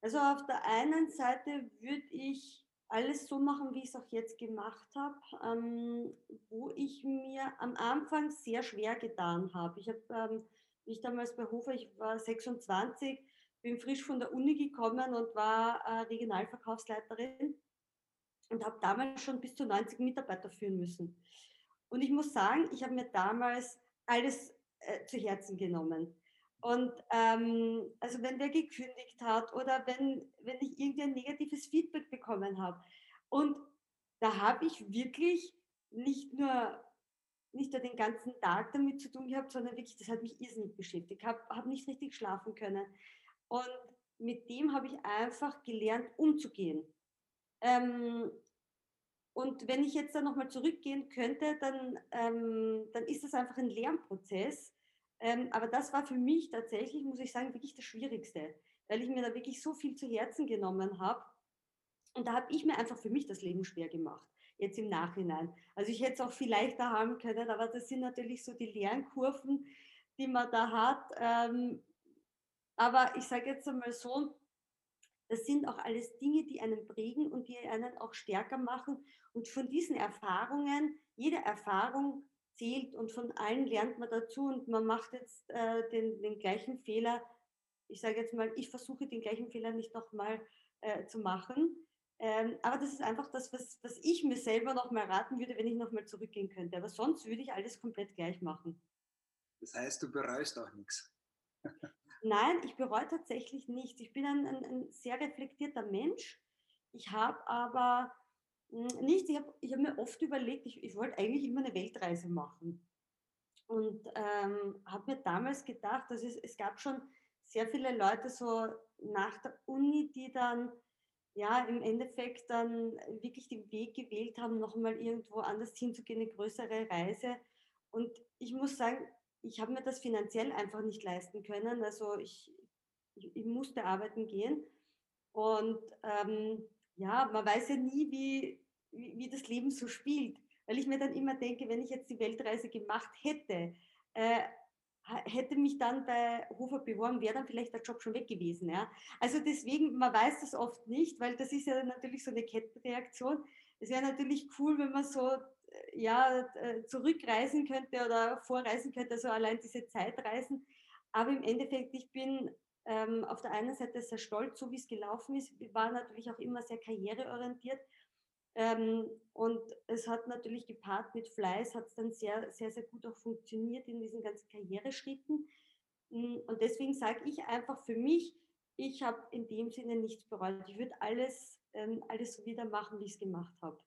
Also auf der einen Seite würde ich alles so machen, wie ich es auch jetzt gemacht habe, ähm, wo ich mir am Anfang sehr schwer getan habe. Ich habe, ähm, ich damals bei Hofer, ich war 26, bin frisch von der Uni gekommen und war äh, Regionalverkaufsleiterin und habe damals schon bis zu 90 Mitarbeiter führen müssen. Und ich muss sagen, ich habe mir damals alles äh, zu Herzen genommen. Und ähm, also wenn wer gekündigt hat oder wenn, wenn ich irgendein negatives Feedback bekommen habe. Und da habe ich wirklich nicht nur, nicht nur den ganzen Tag damit zu tun gehabt, sondern wirklich, das hat mich irrsinnig beschäftigt. Ich habe hab nicht richtig schlafen können. Und mit dem habe ich einfach gelernt, umzugehen. Ähm, und wenn ich jetzt da nochmal zurückgehen könnte, dann, ähm, dann ist das einfach ein Lernprozess. Ähm, aber das war für mich tatsächlich, muss ich sagen, wirklich das Schwierigste, weil ich mir da wirklich so viel zu Herzen genommen habe. Und da habe ich mir einfach für mich das Leben schwer gemacht, jetzt im Nachhinein. Also ich hätte es auch viel leichter haben können, aber das sind natürlich so die Lernkurven, die man da hat. Ähm, aber ich sage jetzt einmal so, das sind auch alles Dinge, die einen prägen und die einen auch stärker machen. Und von diesen Erfahrungen, jede Erfahrung zählt und von allen lernt man dazu und man macht jetzt äh, den, den gleichen Fehler. Ich sage jetzt mal, ich versuche den gleichen Fehler nicht nochmal äh, zu machen. Ähm, aber das ist einfach das, was, was ich mir selber nochmal raten würde, wenn ich nochmal zurückgehen könnte. Aber sonst würde ich alles komplett gleich machen. Das heißt, du bereust auch nichts. Nein, ich bereue tatsächlich nichts. Ich bin ein, ein, ein sehr reflektierter Mensch. Ich habe aber hm, nichts, ich habe ich hab mir oft überlegt, ich, ich wollte eigentlich immer eine Weltreise machen. Und ähm, habe mir damals gedacht, dass es, es gab schon sehr viele Leute so nach der Uni, die dann ja im Endeffekt dann wirklich den Weg gewählt haben, nochmal irgendwo anders hinzugehen, eine größere Reise. Und ich muss sagen, ich habe mir das finanziell einfach nicht leisten können. Also ich, ich, musste arbeiten gehen. Und ähm, ja, man weiß ja nie, wie, wie, wie, das Leben so spielt. Weil ich mir dann immer denke, wenn ich jetzt die Weltreise gemacht hätte, äh, hätte mich dann bei Hofer beworben, wäre dann vielleicht der Job schon weg gewesen. Ja? Also deswegen, man weiß das oft nicht, weil das ist ja natürlich so eine Kettenreaktion. Es wäre natürlich cool, wenn man so ja, äh, zurückreisen könnte oder vorreisen könnte, also allein diese Zeitreisen. Aber im Endeffekt, ich bin ähm, auf der einen Seite sehr stolz, so wie es gelaufen ist, war natürlich auch immer sehr karriereorientiert. Ähm, und es hat natürlich gepaart mit Fleiß, hat es dann sehr, sehr, sehr gut auch funktioniert in diesen ganzen Karriereschritten. Hm, und deswegen sage ich einfach für mich, ich habe in dem Sinne nichts bereut. Ich würde alles, ähm, alles so wieder machen, wie ich es gemacht habe.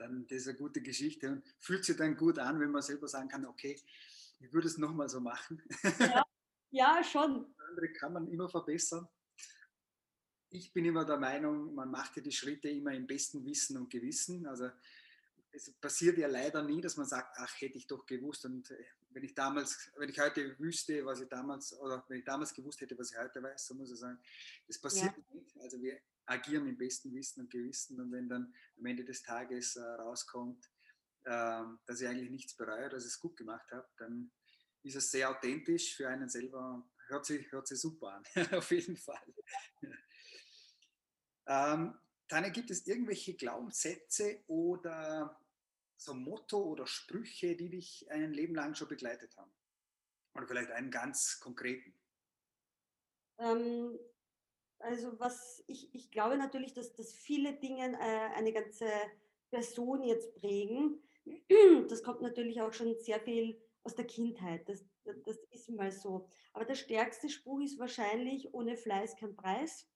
Dann das ist eine gute Geschichte und fühlt sich dann gut an, wenn man selber sagen kann, okay, ich würde es nochmal so machen. Ja, ja, schon. (laughs) Andere kann man immer verbessern ich bin immer der Meinung, man macht ja die Schritte immer im besten Wissen und Gewissen. Also es passiert ja leider nie, dass man sagt, ach, hätte ich doch gewusst. Und äh, wenn ich damals, wenn ich heute wüsste, was ich damals, oder wenn ich damals gewusst hätte, was ich heute weiß, so muss ich sagen, das passiert ja. nicht. Also wir agieren im besten Wissen und Gewissen. Und wenn dann am Ende des Tages äh, rauskommt, äh, dass ich eigentlich nichts bereue, dass ich es gut gemacht habe, dann ist es sehr authentisch für einen selber. Hört sich, hört sich super an, (laughs) auf jeden Fall. (laughs) Ähm, Tanja, gibt es irgendwelche Glaubenssätze oder so Motto oder Sprüche, die dich ein Leben lang schon begleitet haben? Oder vielleicht einen ganz konkreten? Ähm, also was ich, ich glaube natürlich, dass, dass viele Dinge äh, eine ganze Person jetzt prägen. Das kommt natürlich auch schon sehr viel aus der Kindheit. Das, das ist mal so. Aber der stärkste Spruch ist wahrscheinlich, ohne Fleiß kein Preis.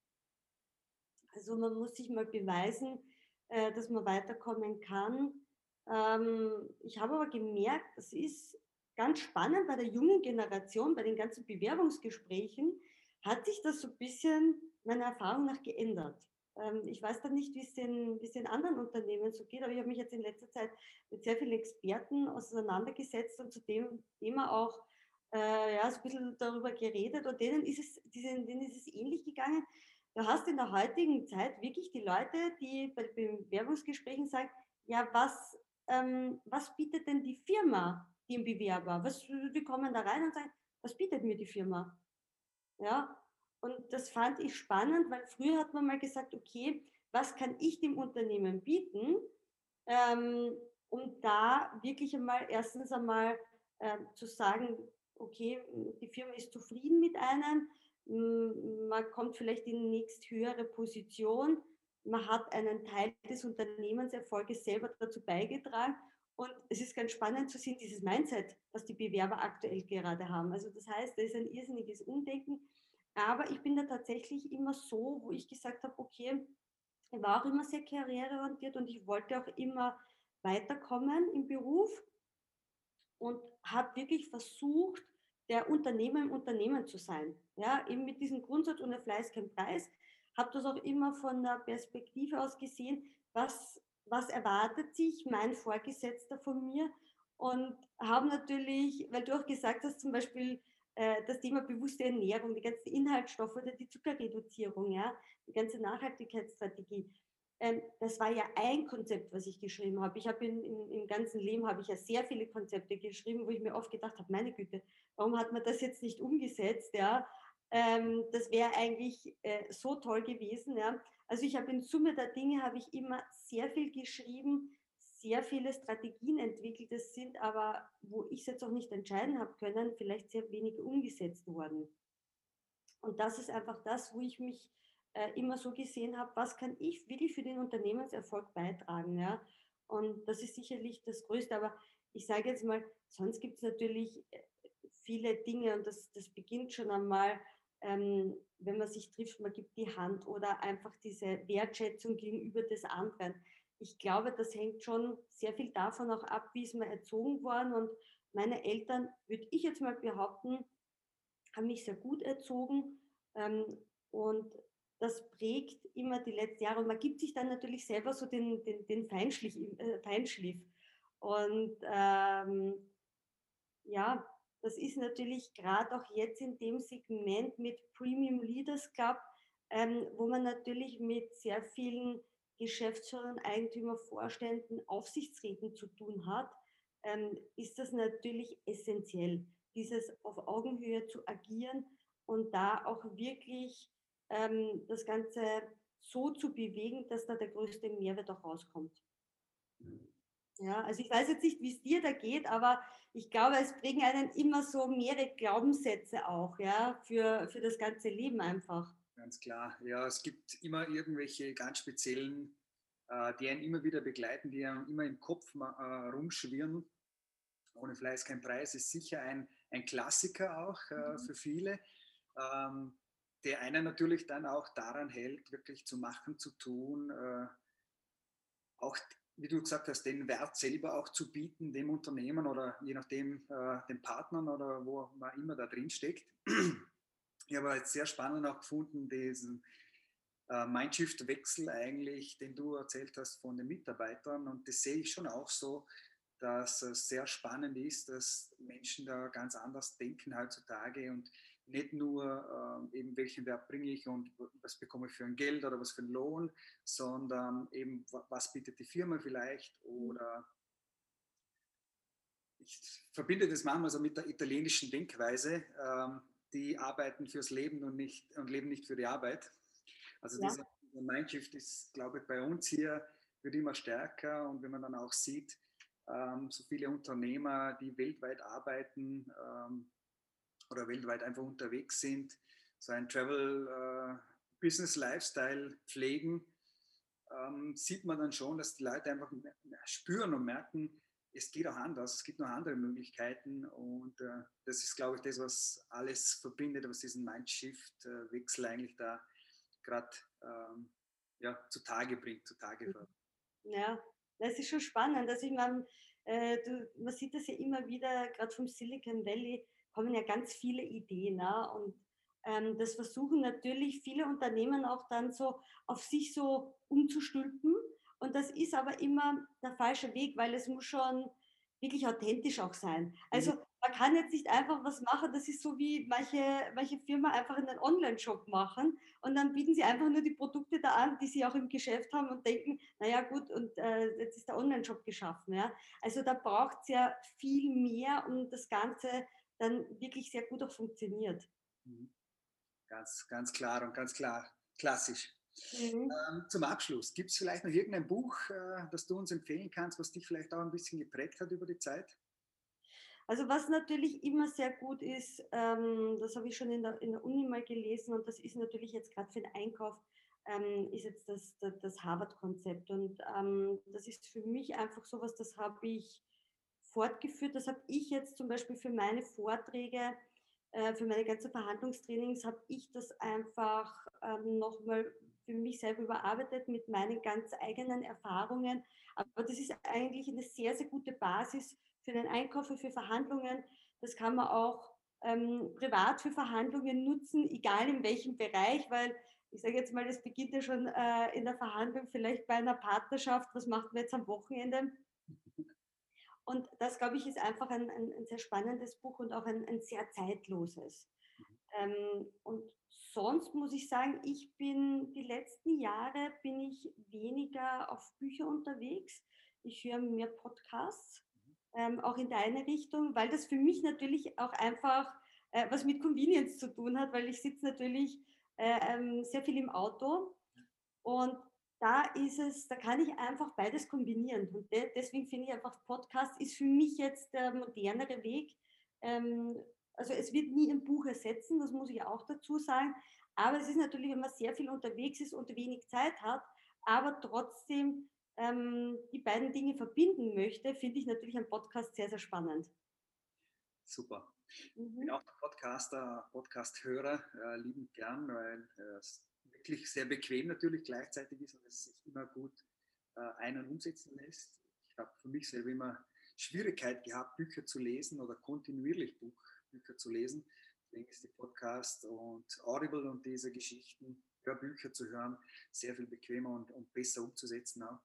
Also man muss sich mal beweisen, äh, dass man weiterkommen kann. Ähm, ich habe aber gemerkt, das ist ganz spannend bei der jungen Generation, bei den ganzen Bewerbungsgesprächen, hat sich das so ein bisschen meiner Erfahrung nach geändert. Ähm, ich weiß dann nicht, wie es den, wie es den anderen Unternehmen so geht, aber ich habe mich jetzt in letzter Zeit mit sehr vielen Experten auseinandergesetzt und zu dem Thema auch äh, ja, ein bisschen darüber geredet und denen ist es, denen ist es ähnlich gegangen. Du hast in der heutigen Zeit wirklich die Leute, die bei Bewerbungsgesprächen sagen, ja, was, ähm, was bietet denn die Firma dem Bewerber? Was, die kommen da rein und sagen, was bietet mir die Firma? Ja, und das fand ich spannend, weil früher hat man mal gesagt, okay, was kann ich dem Unternehmen bieten, ähm, um da wirklich einmal erstens einmal äh, zu sagen, okay, die Firma ist zufrieden mit einem, man kommt vielleicht in die nächst höhere Position, man hat einen Teil des Unternehmenserfolges selber dazu beigetragen und es ist ganz spannend zu sehen, dieses Mindset, was die Bewerber aktuell gerade haben. Also das heißt, da ist ein irrsinniges Umdenken, aber ich bin da tatsächlich immer so, wo ich gesagt habe, okay, ich war auch immer sehr karriereorientiert und ich wollte auch immer weiterkommen im Beruf und habe wirklich versucht, der Unternehmer im Unternehmen zu sein. Ja, eben mit diesem Grundsatz ohne Fleiß kein Preis. Habe das auch immer von der Perspektive aus gesehen, was, was erwartet sich mein Vorgesetzter von mir und habe natürlich, weil du auch gesagt hast, zum Beispiel das Thema bewusste Ernährung, die ganzen Inhaltsstoffe oder die Zuckerreduzierung, ja, die ganze Nachhaltigkeitsstrategie. Ähm, das war ja ein Konzept, was ich geschrieben habe. Ich habe im ganzen Leben habe ich ja sehr viele Konzepte geschrieben, wo ich mir oft gedacht habe, meine Güte, warum hat man das jetzt nicht umgesetzt? Ja, ähm, das wäre eigentlich äh, so toll gewesen. Ja. Also ich habe in Summe der Dinge habe ich immer sehr viel geschrieben, sehr viele Strategien entwickelt. Das sind aber, wo ich es jetzt auch nicht entscheiden habe können, vielleicht sehr wenig umgesetzt worden. Und das ist einfach das, wo ich mich äh, immer so gesehen habe, was kann ich wirklich für den Unternehmenserfolg beitragen. Ja? Und das ist sicherlich das Größte. Aber ich sage jetzt mal, sonst gibt es natürlich äh, viele Dinge und das, das beginnt schon einmal, ähm, wenn man sich trifft, man gibt die Hand oder einfach diese Wertschätzung gegenüber des anderen. Ich glaube, das hängt schon sehr viel davon auch ab, wie ist man erzogen worden. Und meine Eltern, würde ich jetzt mal behaupten, haben mich sehr gut erzogen. Ähm, und das prägt immer die letzten Jahre. Und man gibt sich dann natürlich selber so den, den, den Feinschliff, äh, Feinschliff. Und ähm, ja, das ist natürlich gerade auch jetzt in dem Segment mit Premium Leaders Club, ähm, wo man natürlich mit sehr vielen Geschäftsführern, Eigentümer, Vorständen, Aufsichtsräten zu tun hat, ähm, ist das natürlich essentiell, dieses auf Augenhöhe zu agieren und da auch wirklich ähm, das Ganze so zu bewegen, dass da der größte Mehrwert auch rauskommt. Ja, also ich weiß jetzt nicht, wie es dir da geht, aber ich glaube, es bringen einen immer so mehrere Glaubenssätze auch, ja, für, für das ganze Leben einfach. Ganz klar. Ja, es gibt immer irgendwelche ganz speziellen, äh, die einen immer wieder begleiten, die einem immer im Kopf äh, rumschwirren. Ohne Fleiß kein Preis ist sicher ein, ein Klassiker auch äh, mhm. für viele, ähm, der einen natürlich dann auch daran hält, wirklich zu machen, zu tun, auch wie du gesagt hast, den Wert selber auch zu bieten, dem Unternehmen oder je nachdem äh, den Partnern oder wo man immer da drin steckt. Ich habe jetzt sehr spannend auch gefunden, diesen äh, Mindshift-Wechsel eigentlich, den du erzählt hast von den Mitarbeitern. Und das sehe ich schon auch so, dass es sehr spannend ist, dass Menschen da ganz anders denken heutzutage und nicht nur äh, eben welchen Wert bringe ich und was bekomme ich für ein Geld oder was für einen Lohn, sondern eben was bietet die Firma vielleicht oder ich verbinde das manchmal so mit der italienischen Denkweise, ähm, die arbeiten fürs Leben und, nicht, und leben nicht für die Arbeit. Also ja. dieser, dieser Mindshift ist, glaube ich, bei uns hier wird immer stärker und wenn man dann auch sieht, ähm, so viele Unternehmer, die weltweit arbeiten, ähm, oder weltweit einfach unterwegs sind, so ein Travel äh, Business Lifestyle pflegen, ähm, sieht man dann schon, dass die Leute einfach spüren und merken, es geht auch anders, es gibt noch andere Möglichkeiten und äh, das ist, glaube ich, das, was alles verbindet, was diesen Mindshift-Wechsel eigentlich da gerade ähm, ja, zutage bringt, zutage fördert. Ja, das ist schon spannend. Also ich meine, äh, man sieht das ja immer wieder, gerade vom Silicon Valley, kommen ja ganz viele Ideen. Ne? Und ähm, das versuchen natürlich viele Unternehmen auch dann so auf sich so umzustülpen. Und das ist aber immer der falsche Weg, weil es muss schon wirklich authentisch auch sein. Also mhm. man kann jetzt nicht einfach was machen, das ist so wie manche, manche Firmen einfach einen Online-Shop machen und dann bieten sie einfach nur die Produkte da an, die sie auch im Geschäft haben und denken, naja gut, und äh, jetzt ist der Online-Shop geschaffen. Ja? Also da braucht es ja viel mehr, um das Ganze dann wirklich sehr gut auch funktioniert. Mhm. Ganz, ganz klar und ganz klar, klassisch. Mhm. Ähm, zum Abschluss, gibt es vielleicht noch irgendein Buch, äh, das du uns empfehlen kannst, was dich vielleicht auch ein bisschen geprägt hat über die Zeit? Also was natürlich immer sehr gut ist, ähm, das habe ich schon in der, in der Uni mal gelesen und das ist natürlich jetzt gerade für den Einkauf, ähm, ist jetzt das, das, das Harvard-Konzept. Und ähm, das ist für mich einfach so was, das habe ich fortgeführt. Das habe ich jetzt zum Beispiel für meine Vorträge, äh, für meine ganzen Verhandlungstrainings, habe ich das einfach ähm, nochmal für mich selber überarbeitet mit meinen ganz eigenen Erfahrungen. Aber das ist eigentlich eine sehr, sehr gute Basis für den Einkauf und für Verhandlungen. Das kann man auch ähm, privat für Verhandlungen nutzen, egal in welchem Bereich, weil ich sage jetzt mal, das beginnt ja schon äh, in der Verhandlung, vielleicht bei einer Partnerschaft, was macht man jetzt am Wochenende? Und das, glaube ich, ist einfach ein, ein, ein, sehr spannendes Buch und auch ein, ein sehr zeitloses. Mhm. Ähm, und sonst muss ich sagen, ich bin die letzten Jahre bin ich weniger auf Bücher unterwegs. Ich höre mehr Podcasts, mhm. ähm, auch in deine Richtung, weil das für mich natürlich auch einfach äh, was mit Convenience zu tun hat, weil ich sitze natürlich äh, ähm, sehr viel im Auto und da ist es, da kann ich einfach beides kombinieren. Und de deswegen finde ich einfach, Podcast ist für mich jetzt der modernere Weg. Ähm, also es wird nie ein Buch ersetzen, das muss ich auch dazu sagen. Aber es ist natürlich, wenn man sehr viel unterwegs ist und wenig Zeit hat, aber trotzdem ähm, die beiden Dinge verbinden möchte, finde ich natürlich einen Podcast sehr, sehr spannend. Super. Mhm. Ich bin auch Podcaster, Podcast-Hörer, äh, liebend gern, weil äh, wirklich sehr bequem natürlich gleichzeitig ist und es sich immer gut äh, ein- und umsetzen lässt. Ich habe für mich selber immer Schwierigkeit gehabt, Bücher zu lesen oder kontinuierlich Buch, Bücher zu lesen. Deswegen ist die Podcast und Audible und diese Geschichten, Hörbücher zu hören, sehr viel bequemer und, und besser umzusetzen auch.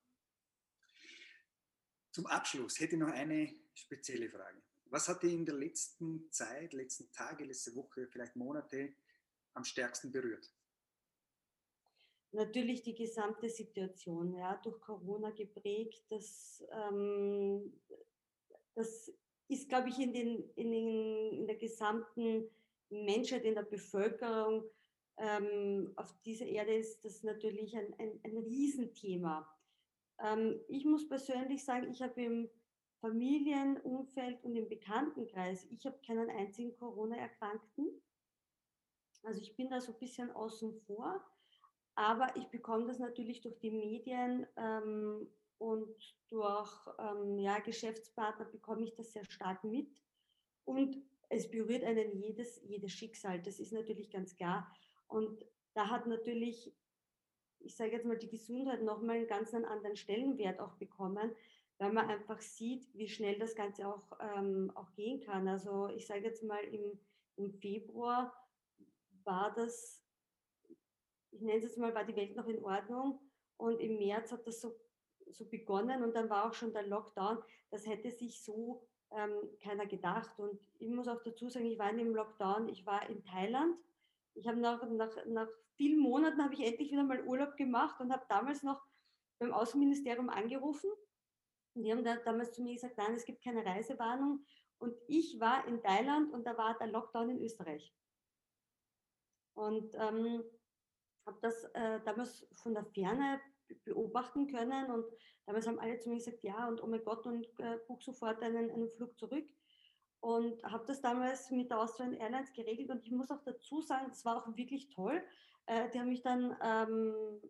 Zum Abschluss hätte ich noch eine spezielle Frage. Was hat dich in der letzten Zeit, letzten Tage, letzte Woche, vielleicht Monate am stärksten berührt? Natürlich die gesamte Situation, ja, durch Corona geprägt. Das, ähm, das ist, glaube ich, in, den, in, den, in der gesamten Menschheit, in der Bevölkerung ähm, auf dieser Erde ist das natürlich ein, ein, ein Riesenthema. Ähm, ich muss persönlich sagen, ich habe im Familienumfeld und im Bekanntenkreis, ich habe keinen einzigen Corona-Erkrankten. Also ich bin da so ein bisschen außen vor, aber ich bekomme das natürlich durch die Medien ähm, und durch ähm, ja, Geschäftspartner bekomme ich das sehr stark mit. Und es berührt einen jedes, jedes Schicksal, das ist natürlich ganz klar. Und da hat natürlich, ich sage jetzt mal, die Gesundheit nochmal einen ganz anderen Stellenwert auch bekommen, weil man einfach sieht, wie schnell das Ganze auch, ähm, auch gehen kann. Also ich sage jetzt mal, im, im Februar war das, ich nenne es jetzt mal, war die Welt noch in Ordnung und im März hat das so, so begonnen und dann war auch schon der Lockdown. Das hätte sich so ähm, keiner gedacht. Und ich muss auch dazu sagen, ich war in dem Lockdown, ich war in Thailand. Ich habe nach, nach, nach vielen Monaten habe ich endlich wieder mal Urlaub gemacht und habe damals noch beim Außenministerium angerufen und die haben da damals zu mir gesagt, nein, es gibt keine Reisewarnung. Und ich war in Thailand und da war der Lockdown in Österreich. Und ähm, habe das äh, damals von der Ferne beobachten können und damals haben alle zu mir gesagt, ja und oh mein Gott und äh, buch sofort einen, einen Flug zurück und habe das damals mit der Austrian Airlines geregelt und ich muss auch dazu sagen, das war auch wirklich toll. Äh, die haben mich dann ähm,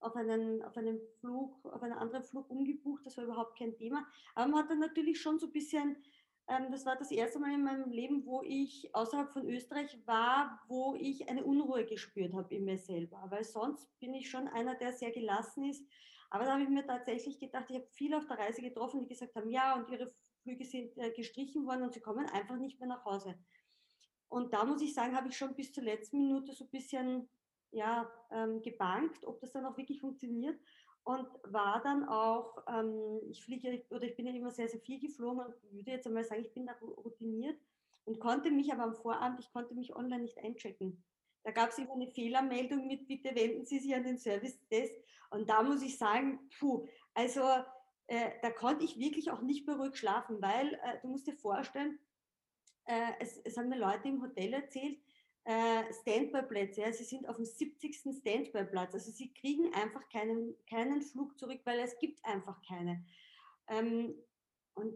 auf einen, auf einen Flug, auf einen anderen Flug umgebucht, das war überhaupt kein Thema. Aber man hat dann natürlich schon so ein bisschen, das war das erste Mal in meinem Leben, wo ich außerhalb von Österreich war, wo ich eine Unruhe gespürt habe in mir selber. Weil sonst bin ich schon einer, der sehr gelassen ist. Aber da habe ich mir tatsächlich gedacht, ich habe viele auf der Reise getroffen, die gesagt haben, ja, und ihre Flüge sind äh, gestrichen worden und sie kommen einfach nicht mehr nach Hause. Und da muss ich sagen, habe ich schon bis zur letzten Minute so ein bisschen ja, ähm, gebankt, ob das dann auch wirklich funktioniert und war dann auch, ähm, ich fliege oder ich bin ja immer sehr, sehr viel geflogen und würde jetzt einmal sagen, ich bin da routiniert und konnte mich aber am Vorabend, ich konnte mich online nicht einchecken. Da gab es immer eine Fehlermeldung mit, bitte wenden Sie sich an den Service Desk. Und da muss ich sagen, puh, also äh, da konnte ich wirklich auch nicht beruhigt schlafen, weil äh, du musst dir vorstellen, äh, es, es haben mir Leute im Hotel erzählt, äh, Standby-Plätze. Ja, sie sind auf dem 70. Standby-Platz. Also sie kriegen einfach keinen, keinen Flug zurück, weil es gibt einfach keine. Ähm, und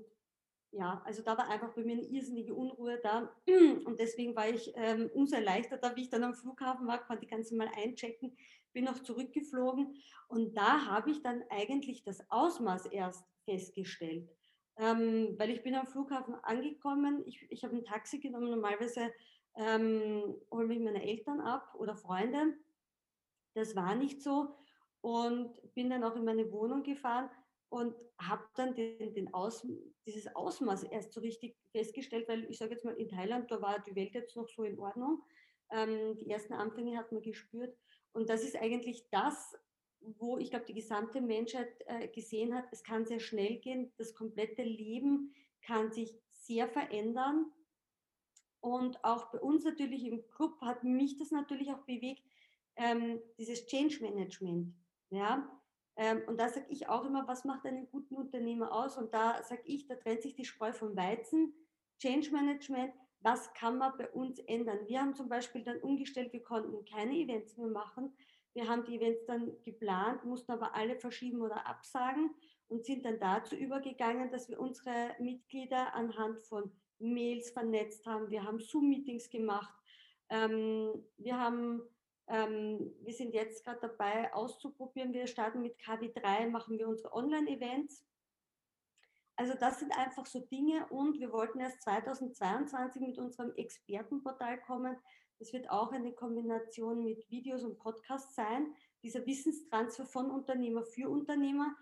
ja, also da war einfach bei mir eine irrsinnige Unruhe da. (clears throat) Und deswegen war ich ähm, umso erleichterter, wie ich dann am Flughafen war, konnte ich ganz normal einchecken, bin auch zurückgeflogen. Und da habe ich dann eigentlich das Ausmaß erst festgestellt. Ähm, weil ich bin am Flughafen angekommen, ich, ich habe ein Taxi genommen, normalerweise ähm, hole mich meine Eltern ab oder Freunde. Das war nicht so und bin dann auch in meine Wohnung gefahren und habe dann den, den Aus, dieses Ausmaß erst so richtig festgestellt, weil ich sage jetzt mal, in Thailand, da war die Welt jetzt noch so in Ordnung. Ähm, die ersten Anfänge hat man gespürt. Und das ist eigentlich das, wo ich glaube, die gesamte Menschheit äh, gesehen hat, es kann sehr schnell gehen, das komplette Leben kann sich sehr verändern und auch bei uns natürlich im Club hat mich das natürlich auch bewegt, ähm, dieses Change Management. Ja? Ähm, und da sage ich auch immer, was macht einen guten Unternehmer aus? Und da sage ich, da trennt sich die Spreu vom Weizen. Change Management, was kann man bei uns ändern? Wir haben zum Beispiel dann umgestellt, wir konnten keine Events mehr machen. Wir haben die Events dann geplant, mussten aber alle verschieben oder absagen und sind dann dazu übergegangen, dass wir unsere Mitglieder anhand von Mails vernetzt haben, wir haben Zoom-Meetings gemacht, ähm, wir haben ähm, wir sind jetzt gerade dabei auszuprobieren. Wir starten mit KW3, machen wir unsere Online-Events. Also das sind einfach so Dinge und wir wollten erst 2022 mit unserem Expertenportal kommen. Das wird auch eine Kombination mit Videos und Podcasts sein. Dieser Wissenstransfer von Unternehmer für Unternehmer.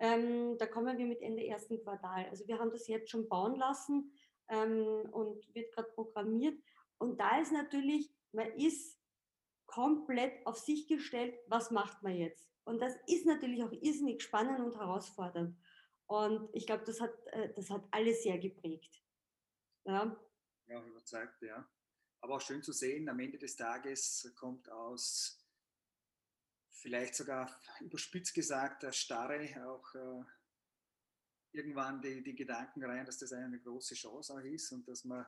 Ähm, da kommen wir mit Ende ersten Quartal. Also wir haben das jetzt schon bauen lassen ähm, und wird gerade programmiert. Und da ist natürlich, man ist komplett auf sich gestellt, was macht man jetzt? Und das ist natürlich auch irrsinnig spannend und herausfordernd. Und ich glaube, das hat, äh, das hat alles sehr geprägt. Ja. ja, überzeugt, ja. Aber auch schön zu sehen, am Ende des Tages kommt aus, vielleicht sogar überspitzt gesagt, der Starre auch äh, irgendwann die, die Gedanken rein, dass das eine große Chance auch ist und dass man,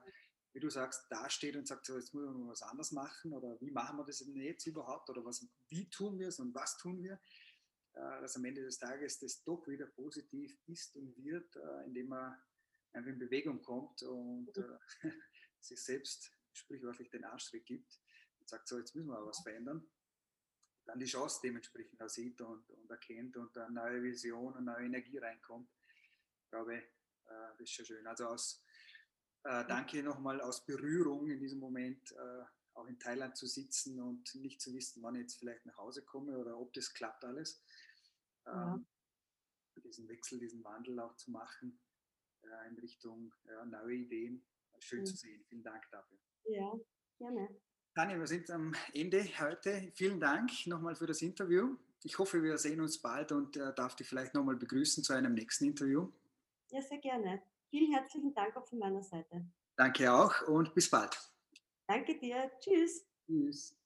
wie du sagst, da steht und sagt, so, jetzt müssen wir was anderes machen oder wie machen wir das denn jetzt überhaupt oder was, wie tun wir es und was tun wir, äh, dass am Ende des Tages das doch wieder positiv ist und wird, äh, indem man einfach in Bewegung kommt und äh, (laughs) sich selbst sprichwörtlich den Arschtritt gibt und sagt, so, jetzt müssen wir was verändern. Dann die Chance dementsprechend auch sieht und, und erkennt und eine neue Vision und neue Energie reinkommt glaube, äh, das ist schon schön. Also aus, äh, danke nochmal aus Berührung in diesem Moment, äh, auch in Thailand zu sitzen und nicht zu wissen, wann ich jetzt vielleicht nach Hause komme oder ob das klappt alles. Ja. Ähm, diesen Wechsel, diesen Wandel auch zu machen in Richtung neue Ideen. Schön mhm. zu sehen. Vielen Dank dafür. Ja, gerne. Tanja, wir sind am Ende heute. Vielen Dank nochmal für das Interview. Ich hoffe, wir sehen uns bald und darf dich vielleicht nochmal begrüßen zu einem nächsten Interview. Ja, sehr gerne. Vielen herzlichen Dank auch von meiner Seite. Danke auch und bis bald. Danke dir. Tschüss. Tschüss.